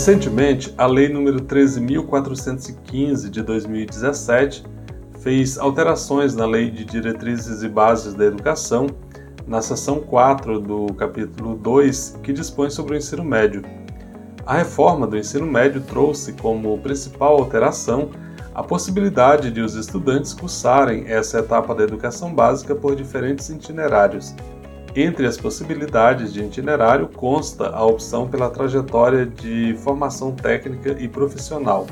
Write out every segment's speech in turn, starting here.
Recentemente, a Lei nº 13.415 de 2017 fez alterações na Lei de Diretrizes e Bases da Educação, na seção 4 do capítulo 2, que dispõe sobre o ensino médio. A reforma do ensino médio trouxe como principal alteração a possibilidade de os estudantes cursarem essa etapa da educação básica por diferentes itinerários entre as possibilidades de itinerário consta a opção pela trajetória de formação técnica e profissional.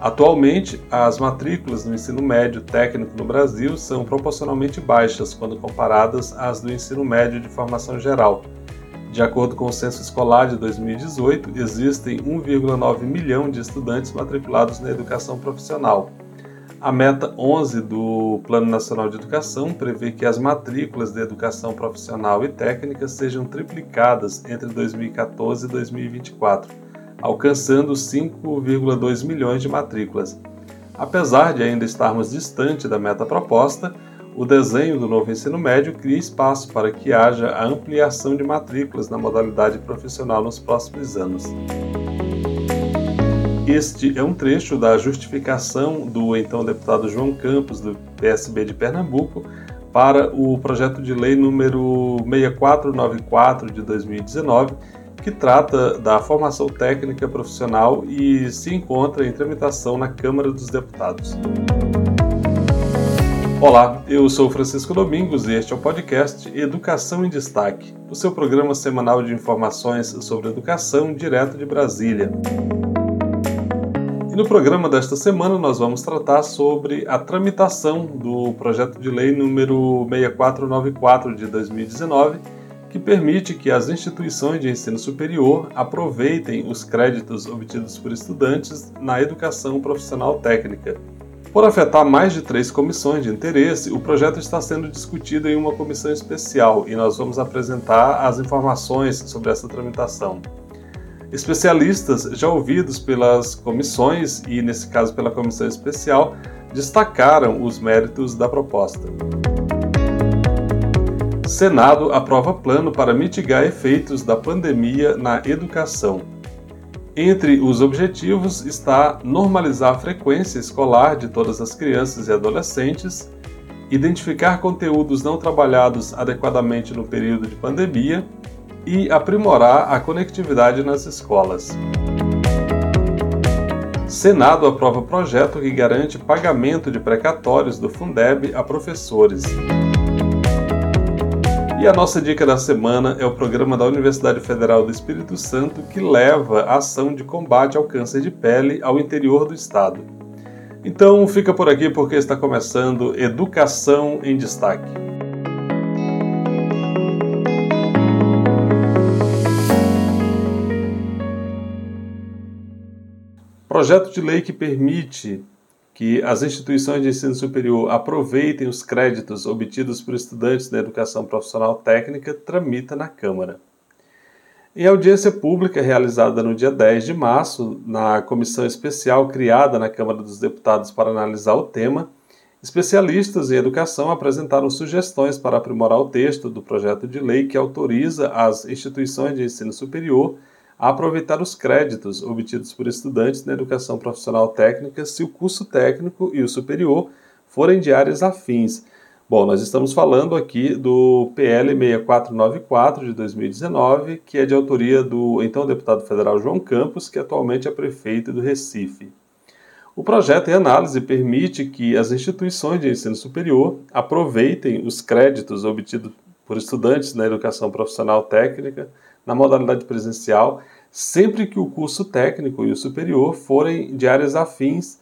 Atualmente, as matrículas no ensino médio técnico no Brasil são proporcionalmente baixas quando comparadas às do ensino médio de formação geral. De acordo com o Censo Escolar de 2018, existem 1,9 milhão de estudantes matriculados na educação profissional. A meta 11 do Plano Nacional de Educação prevê que as matrículas de educação profissional e técnica sejam triplicadas entre 2014 e 2024, alcançando 5,2 milhões de matrículas. Apesar de ainda estarmos distante da meta proposta, o desenho do novo ensino médio cria espaço para que haja a ampliação de matrículas na modalidade profissional nos próximos anos. Este é um trecho da justificação do então deputado João Campos, do PSB de Pernambuco, para o projeto de lei número 6494 de 2019, que trata da formação técnica profissional e se encontra em tramitação na Câmara dos Deputados. Olá, eu sou Francisco Domingos e este é o podcast Educação em Destaque, o seu programa semanal de informações sobre educação direto de Brasília. No programa desta semana nós vamos tratar sobre a tramitação do projeto de lei número 6494 de 2019, que permite que as instituições de ensino superior aproveitem os créditos obtidos por estudantes na educação profissional técnica. Por afetar mais de três comissões de interesse, o projeto está sendo discutido em uma comissão especial e nós vamos apresentar as informações sobre essa tramitação. Especialistas já ouvidos pelas comissões, e nesse caso pela comissão especial, destacaram os méritos da proposta. Senado aprova plano para mitigar efeitos da pandemia na educação. Entre os objetivos está normalizar a frequência escolar de todas as crianças e adolescentes, identificar conteúdos não trabalhados adequadamente no período de pandemia e aprimorar a conectividade nas escolas. Senado aprova projeto que garante pagamento de precatórios do Fundeb a professores. E a nossa dica da semana é o programa da Universidade Federal do Espírito Santo que leva a ação de combate ao câncer de pele ao interior do estado. Então fica por aqui porque está começando Educação em Destaque. Projeto de lei que permite que as instituições de ensino superior aproveitem os créditos obtidos por estudantes da educação profissional técnica tramita na Câmara. Em audiência pública realizada no dia 10 de março, na comissão especial criada na Câmara dos Deputados para analisar o tema, especialistas em educação apresentaram sugestões para aprimorar o texto do projeto de lei que autoriza as instituições de ensino superior a aproveitar os créditos obtidos por estudantes na educação profissional técnica se o curso técnico e o superior forem de áreas afins. Bom, nós estamos falando aqui do PL 6494 de 2019, que é de autoria do então deputado federal João Campos, que atualmente é prefeito do Recife. O projeto em análise permite que as instituições de ensino superior aproveitem os créditos obtidos por estudantes na educação profissional técnica na modalidade presencial, sempre que o curso técnico e o superior forem de áreas afins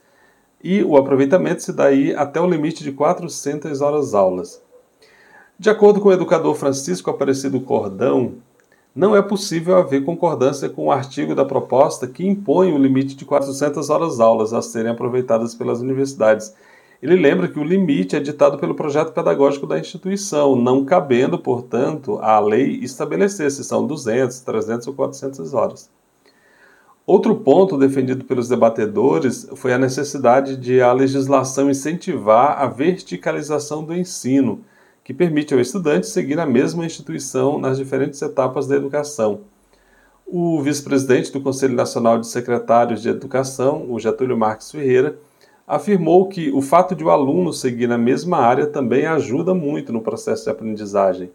e o aproveitamento se dá aí até o limite de 400 horas aulas. De acordo com o educador Francisco Aparecido Cordão, não é possível haver concordância com o artigo da proposta que impõe o limite de 400 horas aulas a serem aproveitadas pelas universidades. Ele lembra que o limite é ditado pelo projeto pedagógico da instituição, não cabendo, portanto, à lei estabelecer se são 200, 300 ou 400 horas. Outro ponto defendido pelos debatedores foi a necessidade de a legislação incentivar a verticalização do ensino, que permite ao estudante seguir a mesma instituição nas diferentes etapas da educação. O vice-presidente do Conselho Nacional de Secretários de Educação, o Getúlio Marques Ferreira, afirmou que o fato de o aluno seguir na mesma área também ajuda muito no processo de aprendizagem.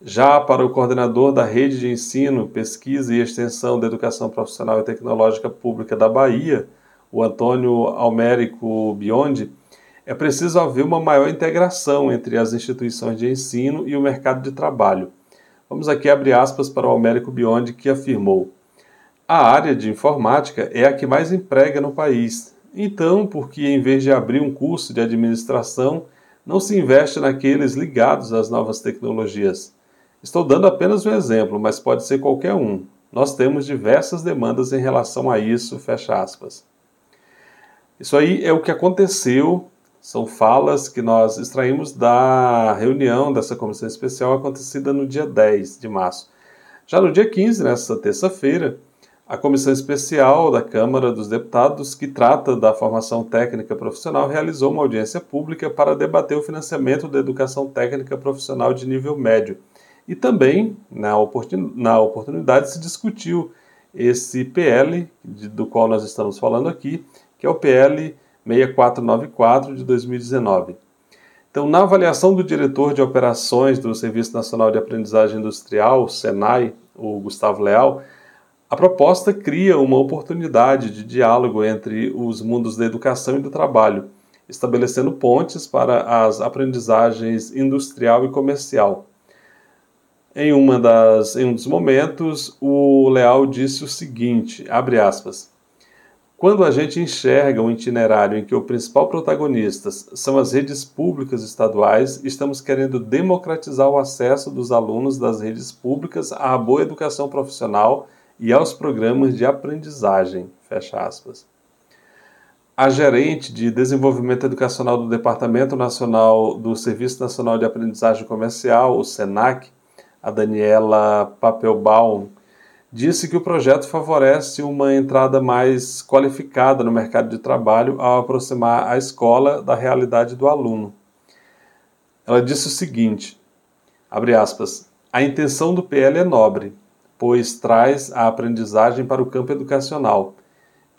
Já para o coordenador da Rede de Ensino, Pesquisa e Extensão da Educação Profissional e Tecnológica Pública da Bahia, o Antônio Almérico Biondi, é preciso haver uma maior integração entre as instituições de ensino e o mercado de trabalho. Vamos aqui abrir aspas para o Almérico Biondi, que afirmou: A área de informática é a que mais emprega no país. Então, por que em vez de abrir um curso de administração, não se investe naqueles ligados às novas tecnologias? Estou dando apenas um exemplo, mas pode ser qualquer um. Nós temos diversas demandas em relação a isso, fecha aspas. Isso aí é o que aconteceu, são falas que nós extraímos da reunião dessa comissão especial acontecida no dia 10 de março. Já no dia 15, nessa terça-feira, a comissão especial da Câmara dos Deputados, que trata da formação técnica profissional, realizou uma audiência pública para debater o financiamento da educação técnica profissional de nível médio e também, na, oportun, na oportunidade, se discutiu esse PL, de, do qual nós estamos falando aqui, que é o PL 6494 de 2019. Então, na avaliação do diretor de operações do Serviço Nacional de Aprendizagem Industrial, SENAI, o Gustavo Leal, a proposta cria uma oportunidade de diálogo entre os mundos da educação e do trabalho, estabelecendo pontes para as aprendizagens industrial e comercial. Em, uma das, em um dos momentos, o Leal disse o seguinte, abre aspas, quando a gente enxerga um itinerário em que o principal protagonistas são as redes públicas estaduais, estamos querendo democratizar o acesso dos alunos das redes públicas à boa educação profissional e aos programas de aprendizagem. Fecha aspas. A gerente de desenvolvimento educacional do Departamento Nacional do Serviço Nacional de Aprendizagem Comercial, o SENAC, a Daniela Papelbaum, disse que o projeto favorece uma entrada mais qualificada no mercado de trabalho ao aproximar a escola da realidade do aluno. Ela disse o seguinte: abre aspas, a intenção do PL é nobre, pois traz a aprendizagem para o campo educacional.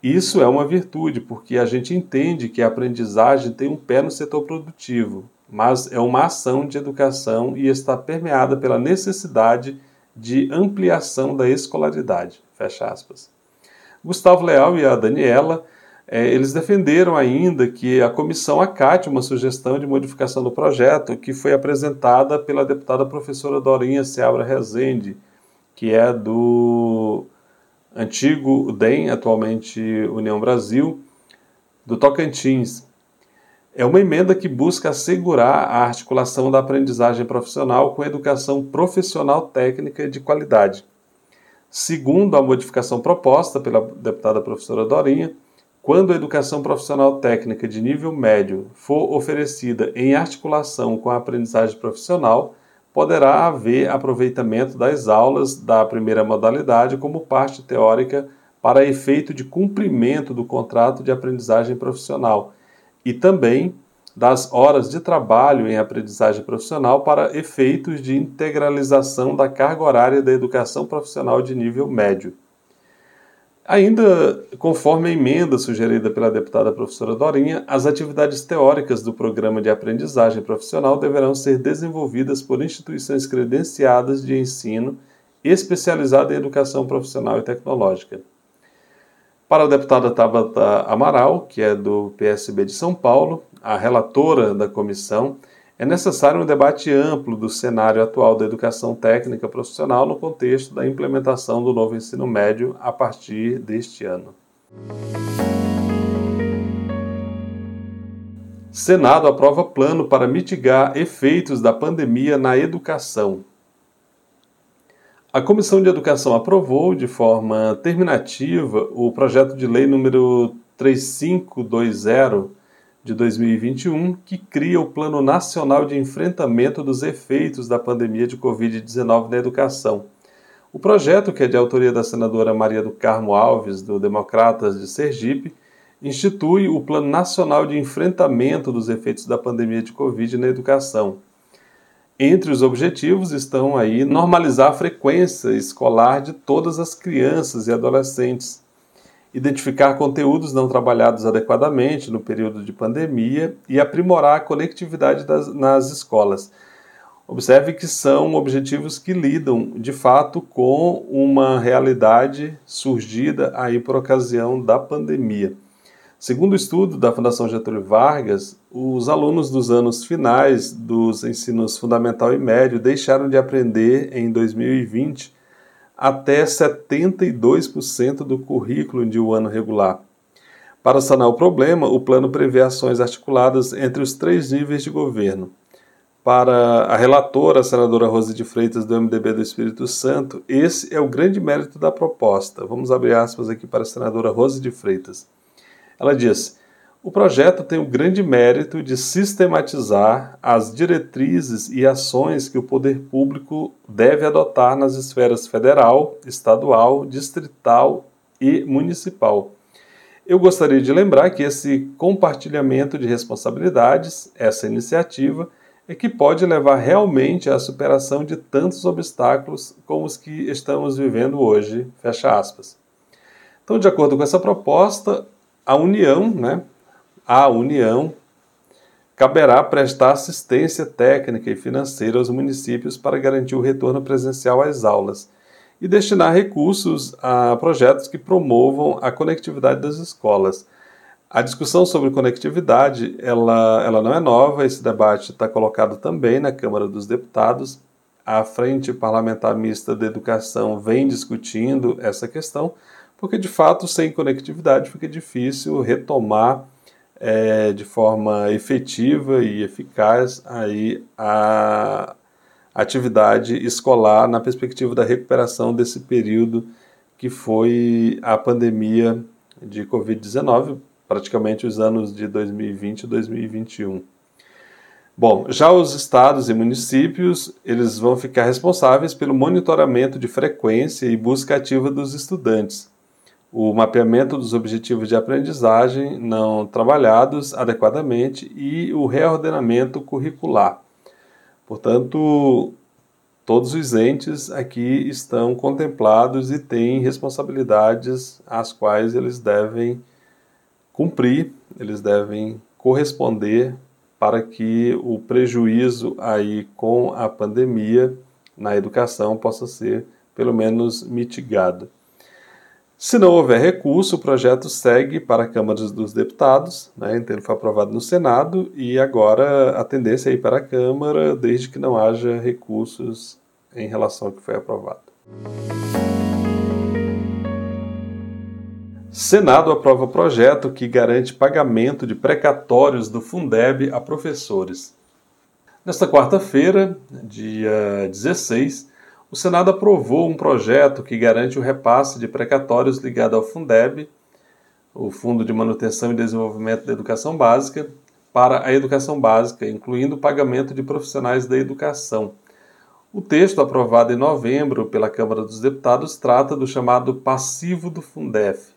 Isso é uma virtude, porque a gente entende que a aprendizagem tem um pé no setor produtivo, mas é uma ação de educação e está permeada pela necessidade de ampliação da escolaridade. Fecha aspas. Gustavo Leal e a Daniela, eh, eles defenderam ainda que a comissão acate uma sugestão de modificação do projeto que foi apresentada pela deputada professora Dorinha Seabra Rezende, que é do antigo DEM, atualmente União Brasil, do Tocantins, é uma emenda que busca assegurar a articulação da aprendizagem profissional com a educação profissional técnica de qualidade. Segundo a modificação proposta pela deputada professora Dorinha, quando a educação profissional técnica de nível médio for oferecida em articulação com a aprendizagem profissional, poderá haver aproveitamento das aulas da primeira modalidade como parte teórica para efeito de cumprimento do contrato de aprendizagem profissional e também das horas de trabalho em aprendizagem profissional para efeitos de integralização da carga horária da educação profissional de nível médio. Ainda conforme a emenda sugerida pela deputada professora Dorinha, as atividades teóricas do programa de aprendizagem profissional deverão ser desenvolvidas por instituições credenciadas de ensino especializada em educação profissional e tecnológica. Para a deputada Tabata Amaral, que é do PSB de São Paulo, a relatora da comissão, é necessário um debate amplo do cenário atual da educação técnica profissional no contexto da implementação do novo ensino médio a partir deste ano. Senado aprova plano para mitigar efeitos da pandemia na educação. A Comissão de Educação aprovou de forma terminativa o projeto de lei número 3520 de 2021, que cria o Plano Nacional de Enfrentamento dos Efeitos da Pandemia de Covid-19 na Educação. O projeto, que é de autoria da senadora Maria do Carmo Alves, do Democratas de Sergipe, institui o Plano Nacional de Enfrentamento dos Efeitos da Pandemia de Covid na Educação. Entre os objetivos estão aí normalizar a frequência escolar de todas as crianças e adolescentes, identificar conteúdos não trabalhados adequadamente no período de pandemia e aprimorar a conectividade das, nas escolas. Observe que são objetivos que lidam de fato com uma realidade surgida aí por ocasião da pandemia. Segundo o estudo da Fundação Getúlio Vargas, os alunos dos anos finais dos ensinos fundamental e médio deixaram de aprender em 2020 até 72% do currículo de um ano regular. Para sanar o problema, o plano prevê ações articuladas entre os três níveis de governo. Para a relatora, a senadora Rose de Freitas, do MDB do Espírito Santo, esse é o grande mérito da proposta. Vamos abrir aspas aqui para a senadora Rose de Freitas. Ela diz: o projeto tem o grande mérito de sistematizar as diretrizes e ações que o poder público deve adotar nas esferas federal, estadual, distrital e municipal. Eu gostaria de lembrar que esse compartilhamento de responsabilidades, essa iniciativa, é que pode levar realmente à superação de tantos obstáculos como os que estamos vivendo hoje. Fecha aspas. Então, de acordo com essa proposta, a União, né, à União caberá prestar assistência técnica e financeira aos municípios para garantir o retorno presencial às aulas e destinar recursos a projetos que promovam a conectividade das escolas. A discussão sobre conectividade ela, ela não é nova, esse debate está colocado também na Câmara dos Deputados. A Frente Parlamentar Mista de Educação vem discutindo essa questão, porque de fato, sem conectividade fica difícil retomar é, de forma efetiva e eficaz aí a atividade escolar na perspectiva da recuperação desse período que foi a pandemia de Covid-19, praticamente os anos de 2020 e 2021. Bom, já os estados e municípios, eles vão ficar responsáveis pelo monitoramento de frequência e busca ativa dos estudantes o mapeamento dos objetivos de aprendizagem não trabalhados adequadamente e o reordenamento curricular. Portanto, todos os entes aqui estão contemplados e têm responsabilidades às quais eles devem cumprir, eles devem corresponder para que o prejuízo aí com a pandemia na educação possa ser pelo menos mitigado. Se não houver recurso, o projeto segue para a Câmara dos Deputados, né, então foi aprovado no Senado e agora a tendência é ir para a Câmara desde que não haja recursos em relação ao que foi aprovado. Senado aprova projeto que garante pagamento de precatórios do Fundeb a professores. Nesta quarta-feira, dia 16, o Senado aprovou um projeto que garante o repasse de precatórios ligado ao Fundeb, o Fundo de Manutenção e Desenvolvimento da Educação Básica, para a educação básica, incluindo o pagamento de profissionais da educação. O texto, aprovado em novembro pela Câmara dos Deputados, trata do chamado passivo do Fundef,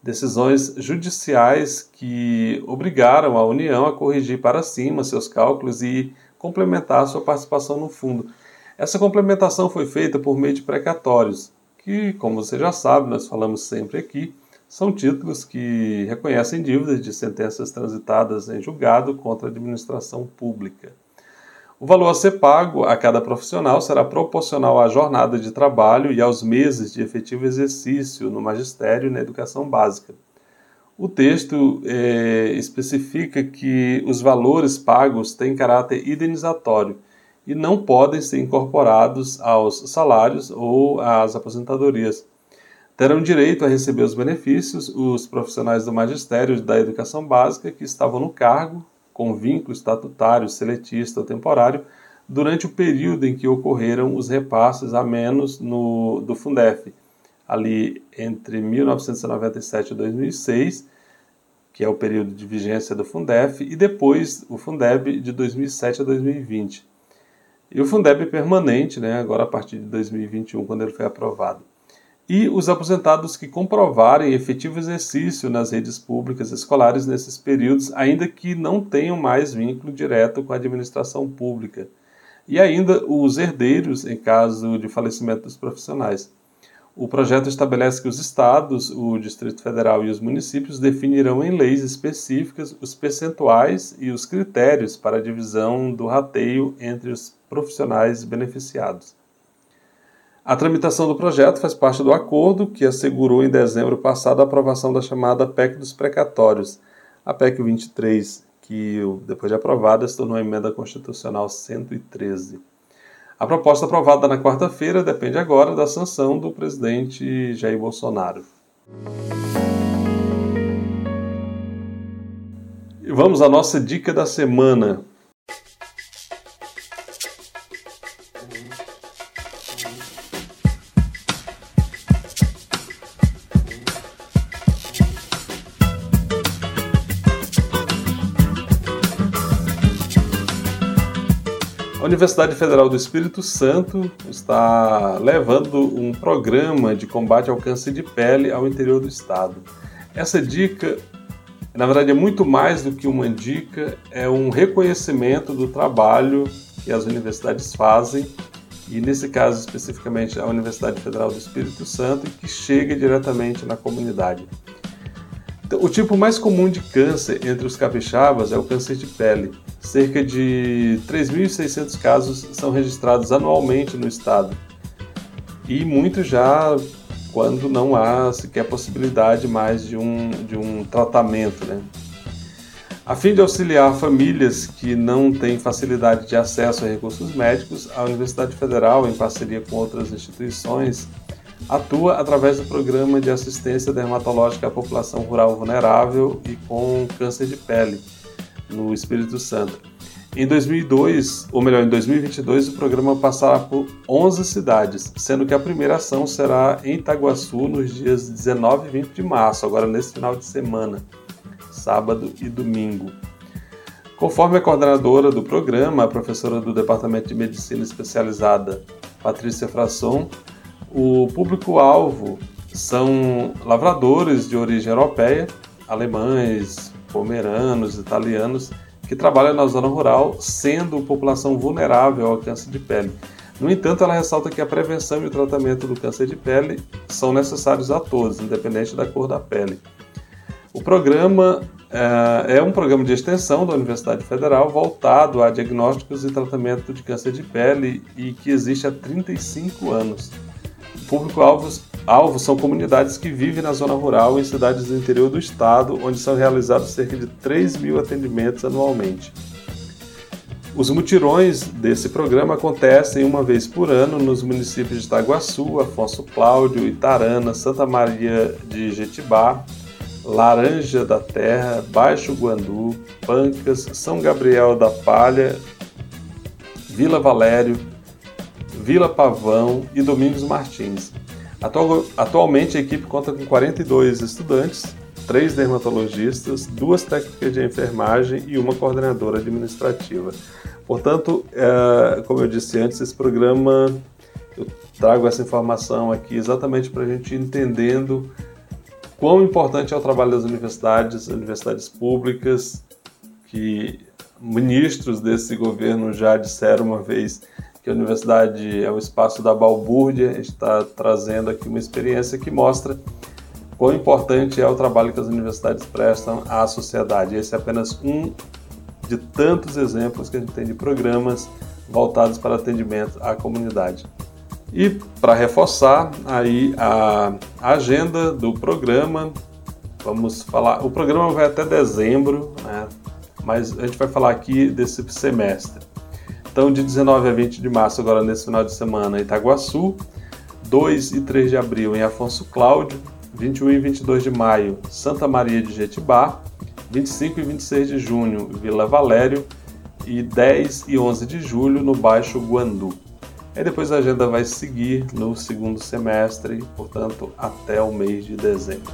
decisões judiciais que obrigaram a União a corrigir para cima seus cálculos e complementar sua participação no fundo. Essa complementação foi feita por meio de precatórios, que, como você já sabe, nós falamos sempre aqui, são títulos que reconhecem dívidas de sentenças transitadas em julgado contra a administração pública. O valor a ser pago a cada profissional será proporcional à jornada de trabalho e aos meses de efetivo exercício no magistério e na educação básica. O texto é, especifica que os valores pagos têm caráter indenizatório e não podem ser incorporados aos salários ou às aposentadorias. Terão direito a receber os benefícios os profissionais do magistério da educação básica que estavam no cargo, com vínculo estatutário, seletista ou temporário, durante o período em que ocorreram os repasses a menos no, do Fundef, ali entre 1997 e 2006, que é o período de vigência do Fundef, e depois o Fundeb de 2007 a 2020. E o Fundeb permanente, né, agora a partir de 2021, quando ele foi aprovado. E os aposentados que comprovarem efetivo exercício nas redes públicas escolares nesses períodos, ainda que não tenham mais vínculo direto com a administração pública e ainda os herdeiros em caso de falecimento dos profissionais. O projeto estabelece que os estados, o Distrito Federal e os municípios definirão em leis específicas os percentuais e os critérios para a divisão do rateio entre os profissionais beneficiados. A tramitação do projeto faz parte do acordo que assegurou em dezembro passado a aprovação da chamada PEC dos precatórios, a PEC 23, que, depois de aprovada, se tornou a emenda constitucional 113. A proposta aprovada na quarta-feira depende agora da sanção do presidente Jair Bolsonaro. Vamos à nossa dica da semana. Universidade Federal do Espírito Santo está levando um programa de combate ao câncer de pele ao interior do estado. Essa dica, na verdade, é muito mais do que uma dica, é um reconhecimento do trabalho que as universidades fazem, e nesse caso especificamente a Universidade Federal do Espírito Santo, que chega diretamente na comunidade. Então, o tipo mais comum de câncer entre os capixabas é o câncer de pele. Cerca de 3.600 casos são registrados anualmente no estado. E muitos já quando não há sequer possibilidade mais de um, de um tratamento. Né? A fim de auxiliar famílias que não têm facilidade de acesso a recursos médicos, a Universidade Federal, em parceria com outras instituições, atua através do Programa de Assistência Dermatológica à População Rural Vulnerável e com Câncer de Pele, no Espírito Santo. Em 2002, ou melhor, em 2022, o programa passará por 11 cidades, sendo que a primeira ação será em Itaguaçu nos dias 19 e 20 de março, agora nesse final de semana, sábado e domingo. Conforme a coordenadora do programa, a professora do Departamento de Medicina Especializada, Patrícia Frasson, o público-alvo são lavradores de origem europeia, alemães, pomeranos, italianos, que trabalham na zona rural, sendo população vulnerável ao câncer de pele. No entanto, ela ressalta que a prevenção e o tratamento do câncer de pele são necessários a todos, independente da cor da pele. O programa é, é um programa de extensão da Universidade Federal voltado a diagnósticos e tratamento de câncer de pele e que existe há 35 anos. Público-alvos alvo são comunidades que vivem na zona rural em cidades do interior do estado, onde são realizados cerca de 3 mil atendimentos anualmente. Os mutirões desse programa acontecem uma vez por ano nos municípios de Itaguaçu, Afonso Cláudio, Itarana, Santa Maria de Jetibá, Laranja da Terra, Baixo Guandu, Pancas, São Gabriel da Palha, Vila Valério, Vila Pavão e Domingos Martins. Atual, atualmente a equipe conta com 42 estudantes, três dermatologistas, duas técnicas de enfermagem e uma coordenadora administrativa. Portanto, é, como eu disse antes, esse programa eu trago essa informação aqui exatamente para a gente ir entendendo quão importante é o trabalho das universidades, universidades públicas, que ministros desse governo já disseram uma vez que a universidade é o espaço da balbúrdia, a gente está trazendo aqui uma experiência que mostra quão importante é o trabalho que as universidades prestam à sociedade. Esse é apenas um de tantos exemplos que a gente tem de programas voltados para atendimento à comunidade. E para reforçar aí a agenda do programa, vamos falar. O programa vai até dezembro, né? mas a gente vai falar aqui desse semestre. Então, de 19 a 20 de março, agora nesse final de semana, Itaguaçu. 2 e 3 de abril em Afonso Cláudio. 21 e 22 de maio, Santa Maria de Jetibá. 25 e 26 de junho, Vila Valério. e 10 e 11 de julho no Baixo Guandu. Aí depois a agenda vai seguir no segundo semestre, portanto, até o mês de dezembro.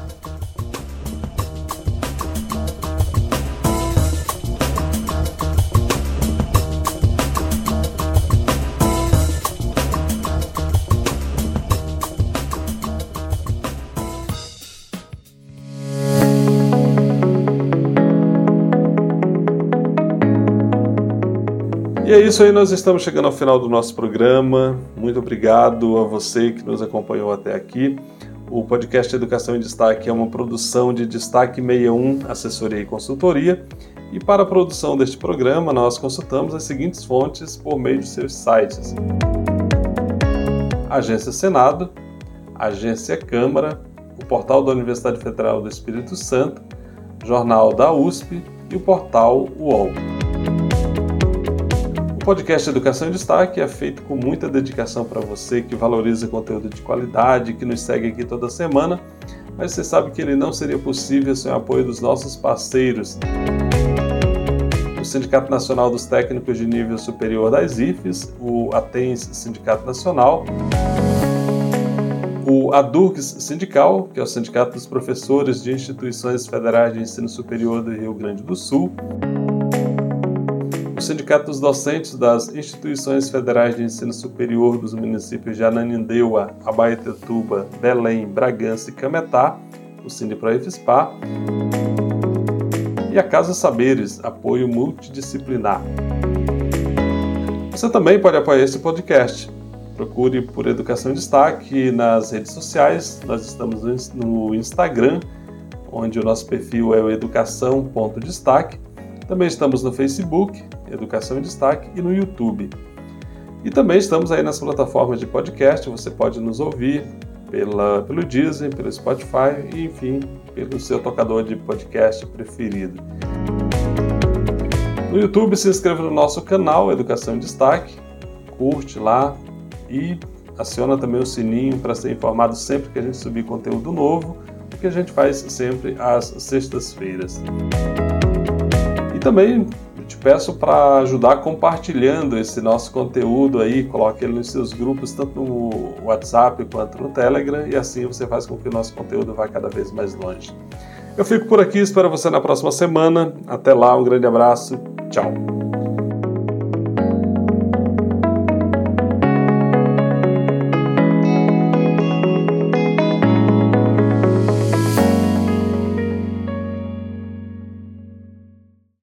E é isso aí, nós estamos chegando ao final do nosso programa. Muito obrigado a você que nos acompanhou até aqui. O podcast Educação em Destaque é uma produção de Destaque 61, assessoria e consultoria. E para a produção deste programa, nós consultamos as seguintes fontes por meio de seus sites: Agência Senado, Agência Câmara, o portal da Universidade Federal do Espírito Santo, Jornal da USP e o portal UOL. O podcast Educação em Destaque é feito com muita dedicação para você que valoriza conteúdo de qualidade, que nos segue aqui toda semana, mas você sabe que ele não seria possível sem o apoio dos nossos parceiros. O Sindicato Nacional dos Técnicos de Nível Superior das IFES, o ATENS Sindicato Nacional, o ADURGS Sindical, que é o Sindicato dos Professores de Instituições Federais de Ensino Superior do Rio Grande do Sul, Sindicato dos Docentes das Instituições Federais de Ensino Superior dos municípios de Ananindeua, Abaetetuba, Belém, Bragança e Cametá, o Sindiproifspar, e a Casa Saberes, apoio multidisciplinar. Você também pode apoiar esse podcast. Procure por Educação em Destaque nas redes sociais. Nós estamos no Instagram, onde o nosso perfil é o educação.destaque. Também estamos no Facebook, Educação em Destaque, e no YouTube. E também estamos aí nas plataformas de podcast, você pode nos ouvir pela, pelo Disney, pelo Spotify e, enfim, pelo seu tocador de podcast preferido. No YouTube, se inscreva no nosso canal Educação em Destaque, curte lá e aciona também o sininho para ser informado sempre que a gente subir conteúdo novo, que a gente faz sempre às sextas-feiras. E também te peço para ajudar compartilhando esse nosso conteúdo aí, coloque ele nos seus grupos, tanto no WhatsApp quanto no Telegram, e assim você faz com que o nosso conteúdo vá cada vez mais longe. Eu fico por aqui, espero você na próxima semana. Até lá, um grande abraço, tchau!